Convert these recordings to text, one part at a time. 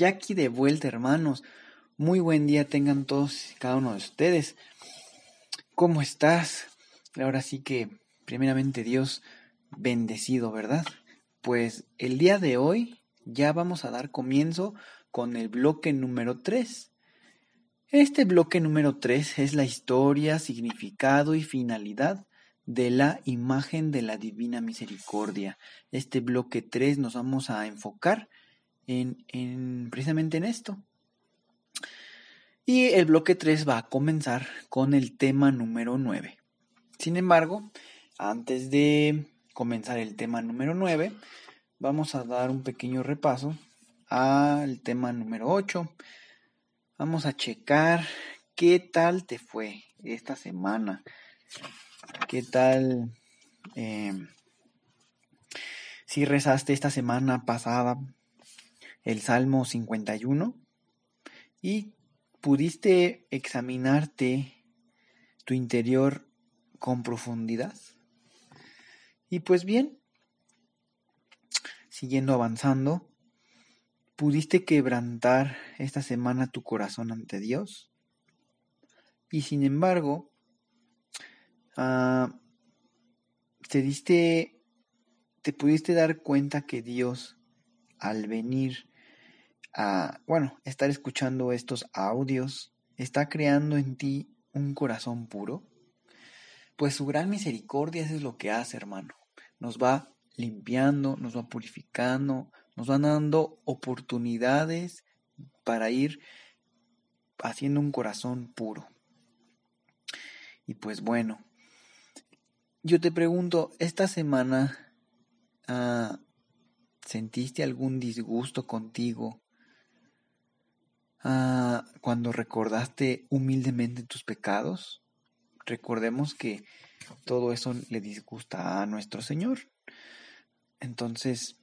Ya aquí de vuelta, hermanos. Muy buen día tengan todos y cada uno de ustedes. ¿Cómo estás? Ahora sí que, primeramente Dios, bendecido, ¿verdad? Pues el día de hoy ya vamos a dar comienzo con el bloque número 3. Este bloque número 3 es la historia, significado y finalidad de la imagen de la Divina Misericordia. Este bloque 3 nos vamos a enfocar en, precisamente en esto. Y el bloque 3 va a comenzar con el tema número 9. Sin embargo, antes de comenzar el tema número 9, vamos a dar un pequeño repaso al tema número 8. Vamos a checar qué tal te fue esta semana. ¿Qué tal eh, si rezaste esta semana pasada el Salmo 51 y pudiste examinarte tu interior con profundidad. Y pues bien, siguiendo avanzando, pudiste quebrantar esta semana tu corazón ante Dios. Y sin embargo, ah, te diste, te pudiste dar cuenta que Dios, al venir a, bueno, estar escuchando estos audios, está creando en ti un corazón puro? Pues su gran misericordia es lo que hace, hermano. Nos va limpiando, nos va purificando, nos va dando oportunidades para ir haciendo un corazón puro. Y pues bueno, yo te pregunto, esta semana ah, ¿sentiste algún disgusto contigo Ah, cuando recordaste humildemente tus pecados, recordemos que todo eso le disgusta a nuestro Señor. Entonces,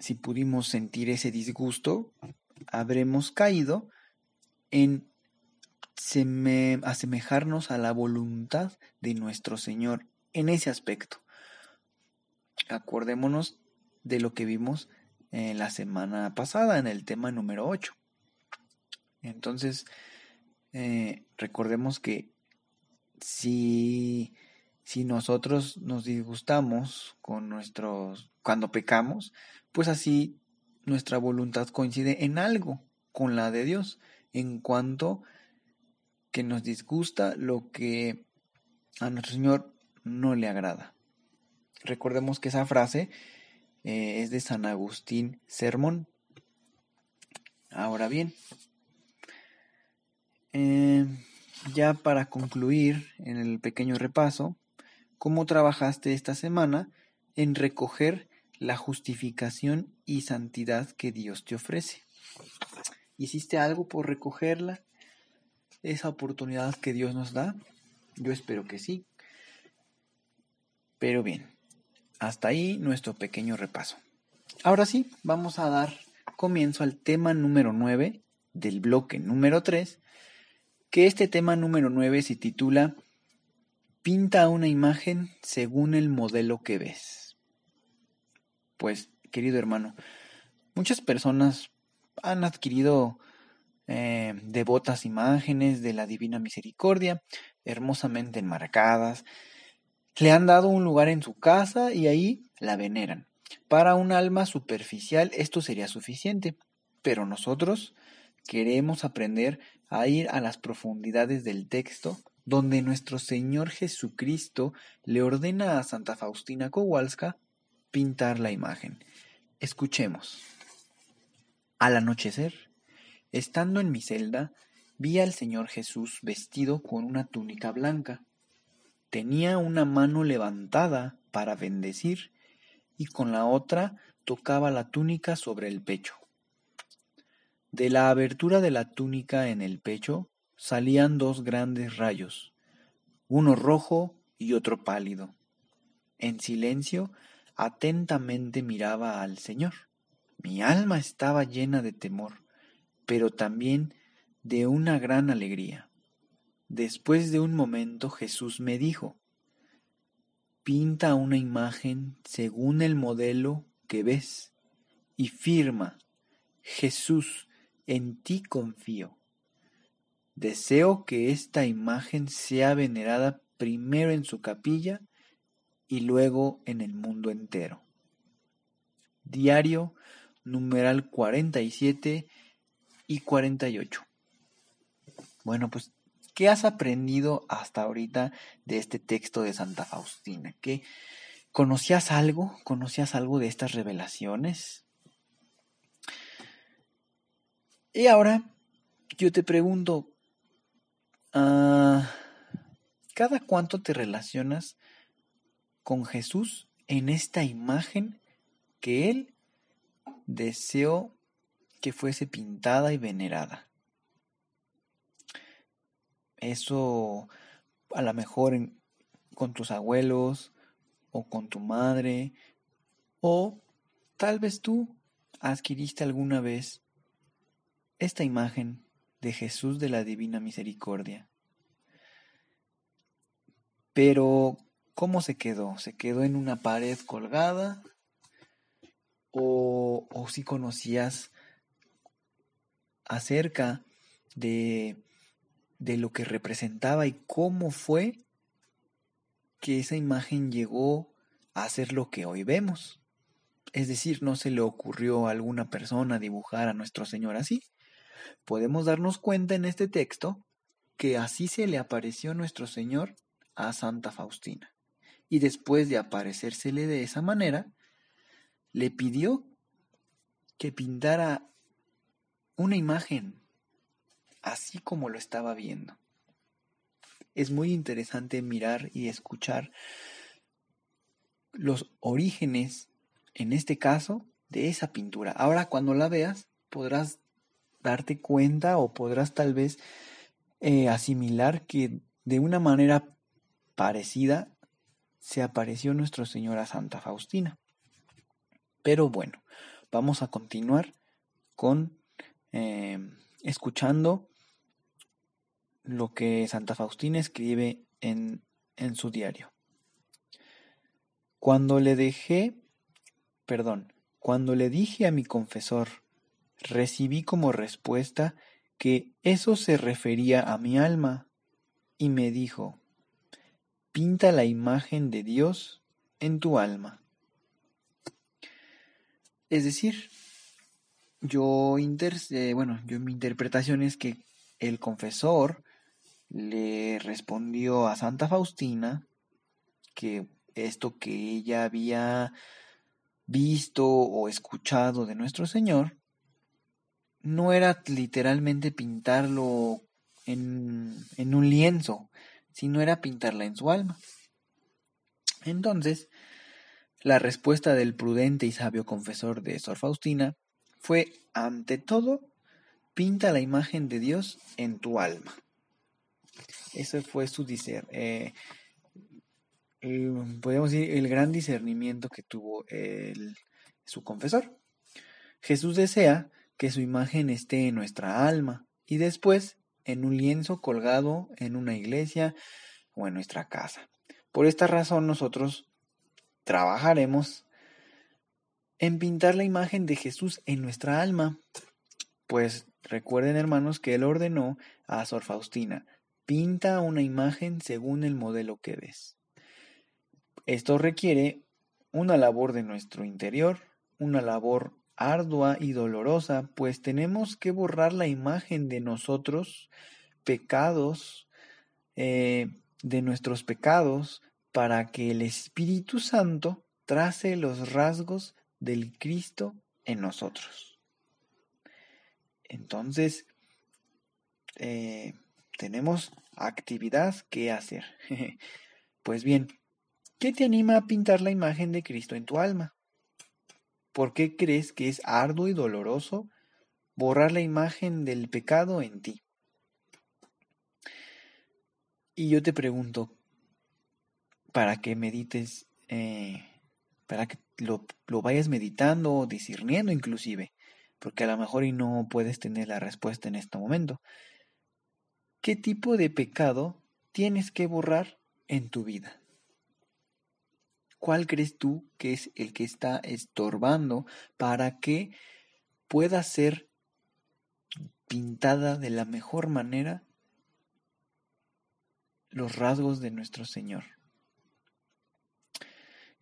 si pudimos sentir ese disgusto, habremos caído en asemejarnos a la voluntad de nuestro Señor en ese aspecto. Acordémonos de lo que vimos en la semana pasada en el tema número 8. Entonces, eh, recordemos que si, si nosotros nos disgustamos con nuestros, cuando pecamos, pues así nuestra voluntad coincide en algo con la de Dios, en cuanto que nos disgusta lo que a nuestro Señor no le agrada. Recordemos que esa frase eh, es de San Agustín Sermón. Ahora bien, eh, ya para concluir en el pequeño repaso, ¿cómo trabajaste esta semana en recoger la justificación y santidad que Dios te ofrece? ¿Hiciste algo por recogerla? ¿Esa oportunidad que Dios nos da? Yo espero que sí. Pero bien, hasta ahí nuestro pequeño repaso. Ahora sí, vamos a dar comienzo al tema número 9 del bloque número 3, que este tema número 9 se titula Pinta una imagen según el modelo que ves. Pues, querido hermano, muchas personas han adquirido eh, devotas imágenes de la Divina Misericordia, hermosamente enmarcadas, le han dado un lugar en su casa y ahí la veneran. Para un alma superficial esto sería suficiente, pero nosotros queremos aprender a ir a las profundidades del texto donde nuestro Señor Jesucristo le ordena a Santa Faustina Kowalska pintar la imagen. Escuchemos. Al anochecer, estando en mi celda, vi al Señor Jesús vestido con una túnica blanca Tenía una mano levantada para bendecir y con la otra tocaba la túnica sobre el pecho. De la abertura de la túnica en el pecho salían dos grandes rayos, uno rojo y otro pálido. En silencio, atentamente miraba al Señor. Mi alma estaba llena de temor, pero también de una gran alegría. Después de un momento Jesús me dijo, pinta una imagen según el modelo que ves y firma, Jesús, en ti confío. Deseo que esta imagen sea venerada primero en su capilla y luego en el mundo entero. Diario numeral 47 y 48. Bueno, pues, ¿qué has aprendido hasta ahorita de este texto de Santa Faustina? ¿Qué conocías algo? ¿Conocías algo de estas revelaciones? Y ahora yo te pregunto, uh, ¿cada cuánto te relacionas con Jesús en esta imagen que Él deseó que fuese pintada y venerada? Eso a lo mejor con tus abuelos o con tu madre o tal vez tú adquiriste alguna vez esta imagen de Jesús de la Divina Misericordia. Pero, ¿cómo se quedó? ¿Se quedó en una pared colgada? ¿O, o si conocías acerca de de lo que representaba y cómo fue que esa imagen llegó a ser lo que hoy vemos. Es decir, no se le ocurrió a alguna persona dibujar a nuestro Señor así. Podemos darnos cuenta en este texto que así se le apareció nuestro Señor a Santa Faustina. Y después de aparecérsele de esa manera, le pidió que pintara una imagen así como lo estaba viendo. Es muy interesante mirar y escuchar los orígenes, en este caso, de esa pintura. Ahora cuando la veas podrás darte cuenta o podrás tal vez eh, asimilar que de una manera parecida se apareció Nuestro Señor a Santa Faustina. Pero bueno, vamos a continuar con eh, escuchando lo que Santa Faustina escribe en, en su diario. Cuando le dejé, perdón, cuando le dije a mi confesor, recibí como respuesta que eso se refería a mi alma y me dijo, pinta la imagen de Dios en tu alma. Es decir, yo, inter eh, bueno, yo mi interpretación es que el confesor le respondió a Santa Faustina que esto que ella había visto o escuchado de nuestro Señor no era literalmente pintarlo en, en un lienzo, sino era pintarla en su alma. Entonces, la respuesta del prudente y sabio confesor de Sor Faustina fue, ante todo, pinta la imagen de Dios en tu alma. Ese fue su discernimiento. Eh, podemos decir, el gran discernimiento que tuvo su confesor. Jesús desea que su imagen esté en nuestra alma y después en un lienzo colgado en una iglesia o en nuestra casa. Por esta razón nosotros trabajaremos en pintar la imagen de Jesús en nuestra alma. Pues recuerden hermanos que él ordenó a Sor Faustina, Pinta una imagen según el modelo que ves. Esto requiere una labor de nuestro interior, una labor ardua y dolorosa, pues tenemos que borrar la imagen de nosotros, pecados, eh, de nuestros pecados, para que el Espíritu Santo trace los rasgos del Cristo en nosotros. Entonces, eh, tenemos actividad que hacer. pues bien, ¿qué te anima a pintar la imagen de Cristo en tu alma? ¿Por qué crees que es arduo y doloroso borrar la imagen del pecado en ti? Y yo te pregunto, para que medites, eh, para que lo, lo, vayas meditando o discerniendo inclusive, porque a lo mejor y no puedes tener la respuesta en este momento. ¿Qué tipo de pecado tienes que borrar en tu vida? ¿Cuál crees tú que es el que está estorbando para que pueda ser pintada de la mejor manera los rasgos de nuestro Señor?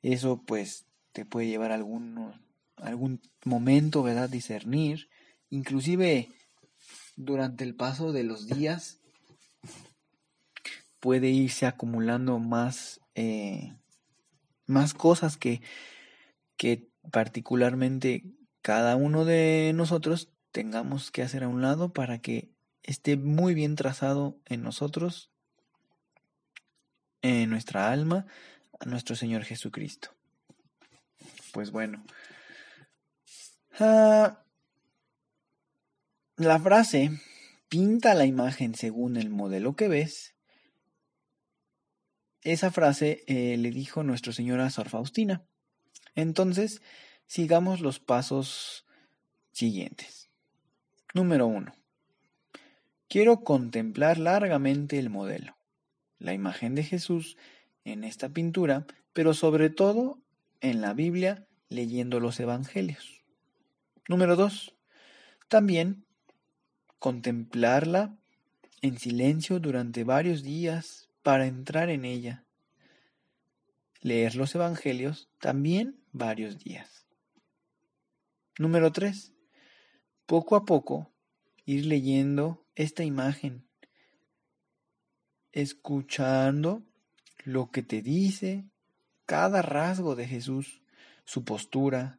Eso pues te puede llevar algún, algún momento, ¿verdad? Discernir. Inclusive durante el paso de los días puede irse acumulando más eh, más cosas que, que particularmente cada uno de nosotros tengamos que hacer a un lado para que esté muy bien trazado en nosotros, en nuestra alma, a nuestro Señor Jesucristo. Pues bueno, ah, la frase pinta la imagen según el modelo que ves esa frase eh, le dijo nuestro Señor a Sor Faustina. Entonces, sigamos los pasos siguientes. Número uno. Quiero contemplar largamente el modelo, la imagen de Jesús en esta pintura, pero sobre todo en la Biblia leyendo los Evangelios. Número dos. También contemplarla en silencio durante varios días, para entrar en ella. Leer los Evangelios también varios días. Número 3. Poco a poco ir leyendo esta imagen, escuchando lo que te dice cada rasgo de Jesús, su postura,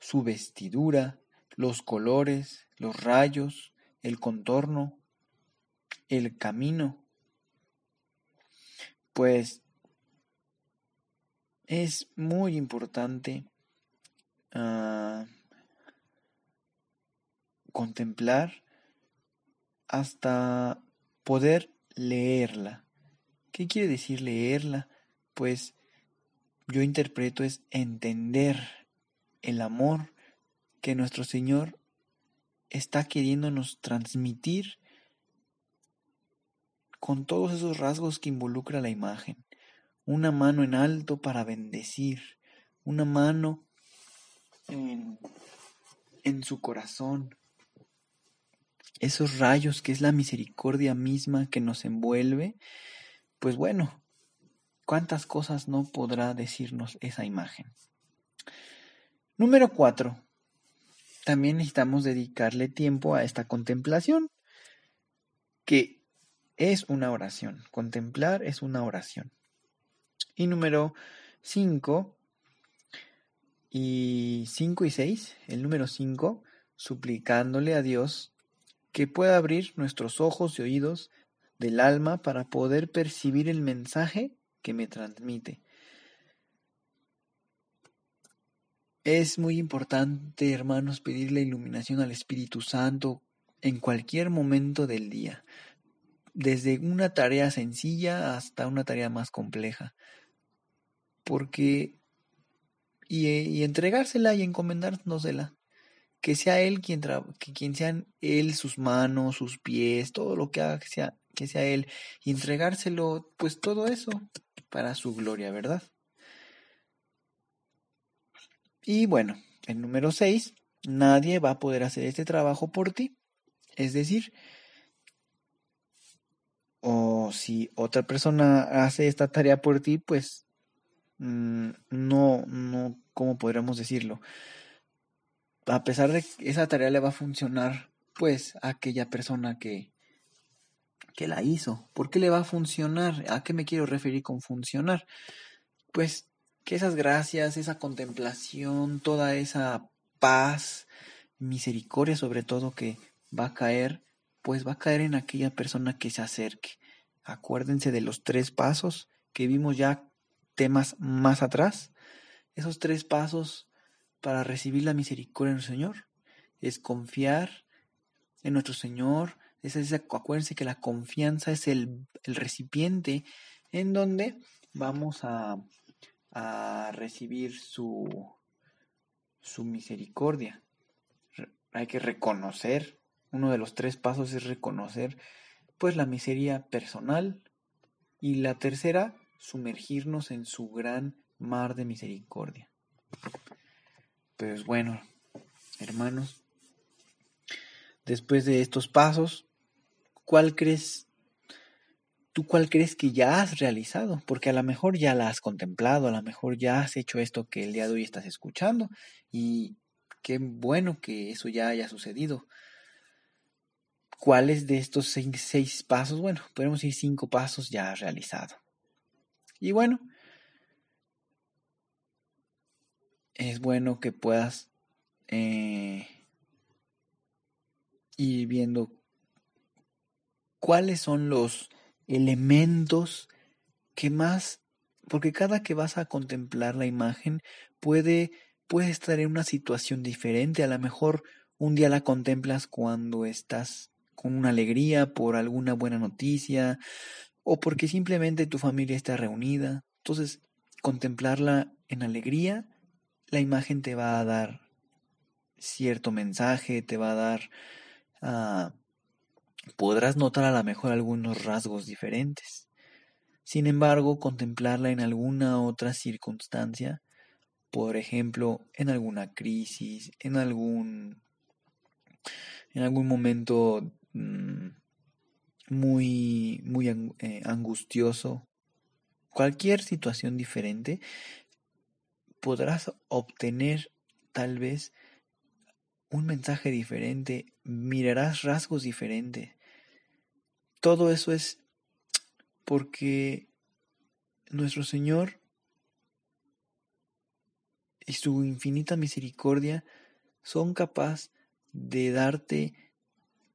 su vestidura, los colores, los rayos, el contorno, el camino pues es muy importante ah, contemplar hasta poder leerla. ¿Qué quiere decir leerla? Pues yo interpreto es entender el amor que nuestro Señor está queriéndonos transmitir con todos esos rasgos que involucra la imagen. Una mano en alto para bendecir, una mano en, su corazón. Esos rayos que es la misericordia misma que nos envuelve, pues bueno, cuántas cosas no podrá decirnos esa imagen. Número cuatro. También necesitamos dedicarle tiempo a esta contemplación, que es una oración. Contemplar es una oración. Y número 5 y 5 y 6, el número 5, suplicándole a Dios que pueda abrir nuestros ojos y oídos del alma para poder percibir el mensaje que me transmite. Es muy importante, hermanos, pedir la iluminación al Espíritu Santo en cualquier momento del día desde una tarea sencilla hasta una tarea más compleja. Porque y, entregársela y encomendárnosela. Que sea él quien que quien sean él sus manos, sus pies, todo lo que haga que sea que sea él y entregárselo pues todo eso para su gloria, ¿verdad? Y bueno, el número 6, nadie va a poder hacer este trabajo por ti. Es decir, o si otra persona hace esta tarea por ti, pues mm, no, no, ¿cómo podríamos decirlo? A pesar de que esa tarea le va a funcionar, pues, a aquella persona que, que la hizo. ¿Por qué le va a funcionar? ¿A qué me quiero referir con funcionar? Pues que esas gracias, esa contemplación, toda esa paz, misericordia sobre todo que va a caer, pues va a caer en aquella persona que se acerque. Acuérdense de los tres pasos que vimos ya temas más atrás. Esos tres pasos para recibir la misericordia del Señor. Es confiar en nuestro Señor. Es, acuérdense que la confianza es el, el recipiente en donde vamos a, a recibir su, su misericordia. Hay que reconocer, uno de los tres pasos es reconocer pues la miseria personal y la tercera, sumergirnos en su gran mar de misericordia. Pues bueno, hermanos, después de estos pasos, ¿cuál crees ¿tú cuál crees que ya has realizado? Porque a lo mejor ya la has contemplado, a lo mejor ya has hecho esto que el día de hoy estás escuchando y qué bueno que eso ya haya sucedido. ¿Cuáles de estos seis, pasos? Bueno, podemos decir cinco pasos ya realizado. Y bueno, es bueno que puedas eh, ir viendo cuáles son los elementos que más, porque cada que vas a contemplar la imagen puede, puede estar en una situación diferente, a lo mejor un día la contemplas cuando estás con una alegría por alguna buena noticia o porque simplemente tu familia está reunida. Entonces, contemplarla en alegría, la imagen te va a dar cierto mensaje, te va a dar uh, podrás notar a lo mejor algunos rasgos diferentes. Sin embargo, contemplarla en alguna otra circunstancia, por ejemplo, en alguna crisis, en algún en algún momento mm, muy muy eh, angustioso, cualquier situación diferente, podrás obtener tal vez un mensaje diferente, mirarás rasgos diferentes, todo eso es porque nuestro Señor y su infinita misericordia son capaces de darte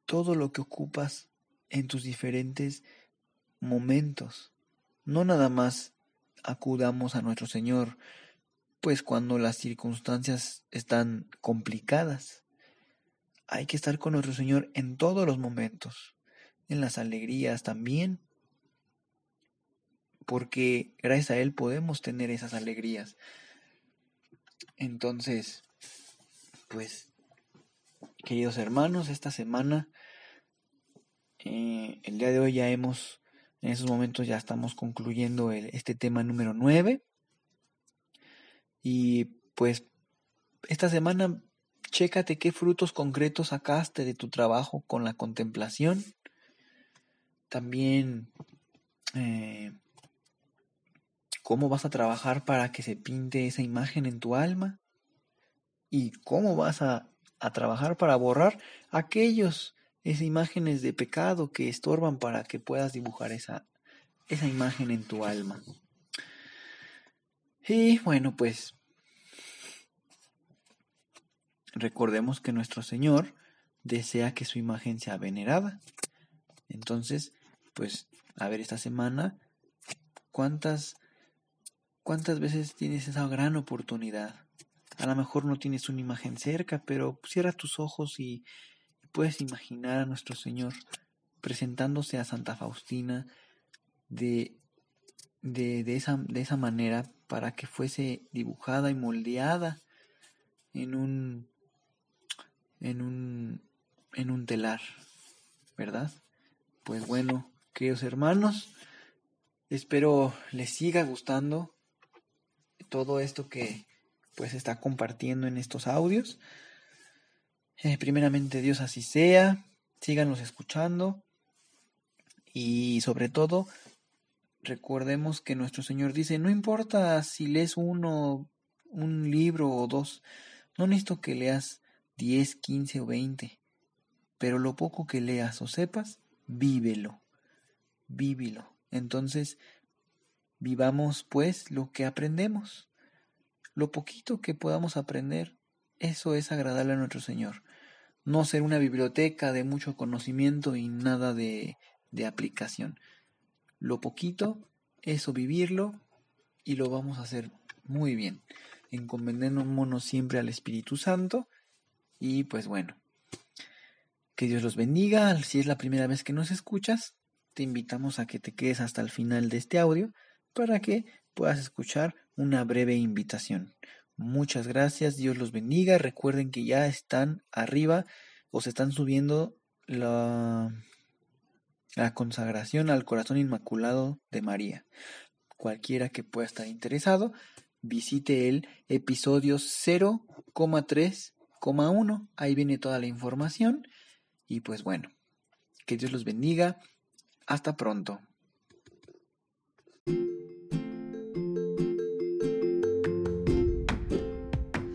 todo lo que ocupas en tus diferentes momentos. No nada más acudamos a nuestro Señor, pues cuando las circunstancias están complicadas. Hay que estar con nuestro Señor en todos los momentos en las alegrías también, porque gracias a Él podemos tener esas alegrías. Entonces, pues, queridos hermanos, esta semana, eh, el día de hoy ya hemos, en esos momentos ya estamos concluyendo este tema número 9. Y pues, esta semana, chécate qué frutos concretos sacaste de tu trabajo con la contemplación también eh, cómo vas a trabajar para que se pinte esa imagen en tu alma y cómo vas a, a trabajar para borrar aquellos, esas imágenes de pecado que estorban para que puedas dibujar esa, esa imagen en tu alma. Y bueno, pues recordemos que nuestro Señor desea que su imagen sea venerada. Entonces, pues, a ver, esta semana, ¿cuántas, cuántas veces tienes esa gran oportunidad? A lo mejor no tienes una imagen cerca, pero cierra tus ojos y, puedes imaginar a nuestro Señor presentándose a Santa Faustina de, de, de, esa, de esa manera para que fuese dibujada y moldeada en un, en un, en un telar, ¿verdad? Pues bueno, queridos hermanos. Espero les siga gustando todo esto que pues está compartiendo en estos audios. Eh, primeramente Dios así sea, síganos escuchando y sobre todo recordemos que nuestro Señor dice, no importa si lees uno, un libro o dos, no necesito que leas 10, 15 o 20, pero lo poco que leas o sepas, vívelo vívilo. Entonces, vivamos pues lo que aprendemos. Lo poquito que podamos aprender, eso es agradable a nuestro Señor. No ser una biblioteca de mucho conocimiento y nada de, de aplicación. Lo poquito, eso vivirlo y lo vamos a hacer muy bien. encomendémonos siempre al Espíritu Santo y pues bueno, que Dios los bendiga. Si es la primera vez que nos escuchas, te invitamos a que te quedes hasta el final de este audio para que puedas escuchar una breve invitación. Muchas gracias, Dios los bendiga. Recuerden que ya están arriba o se están subiendo la, la consagración al corazón inmaculado de María. Cualquiera que pueda estar interesado, visite el episodio 0,3,1. Ahí viene toda la información. Y pues bueno, que Dios los bendiga. Hasta pronto.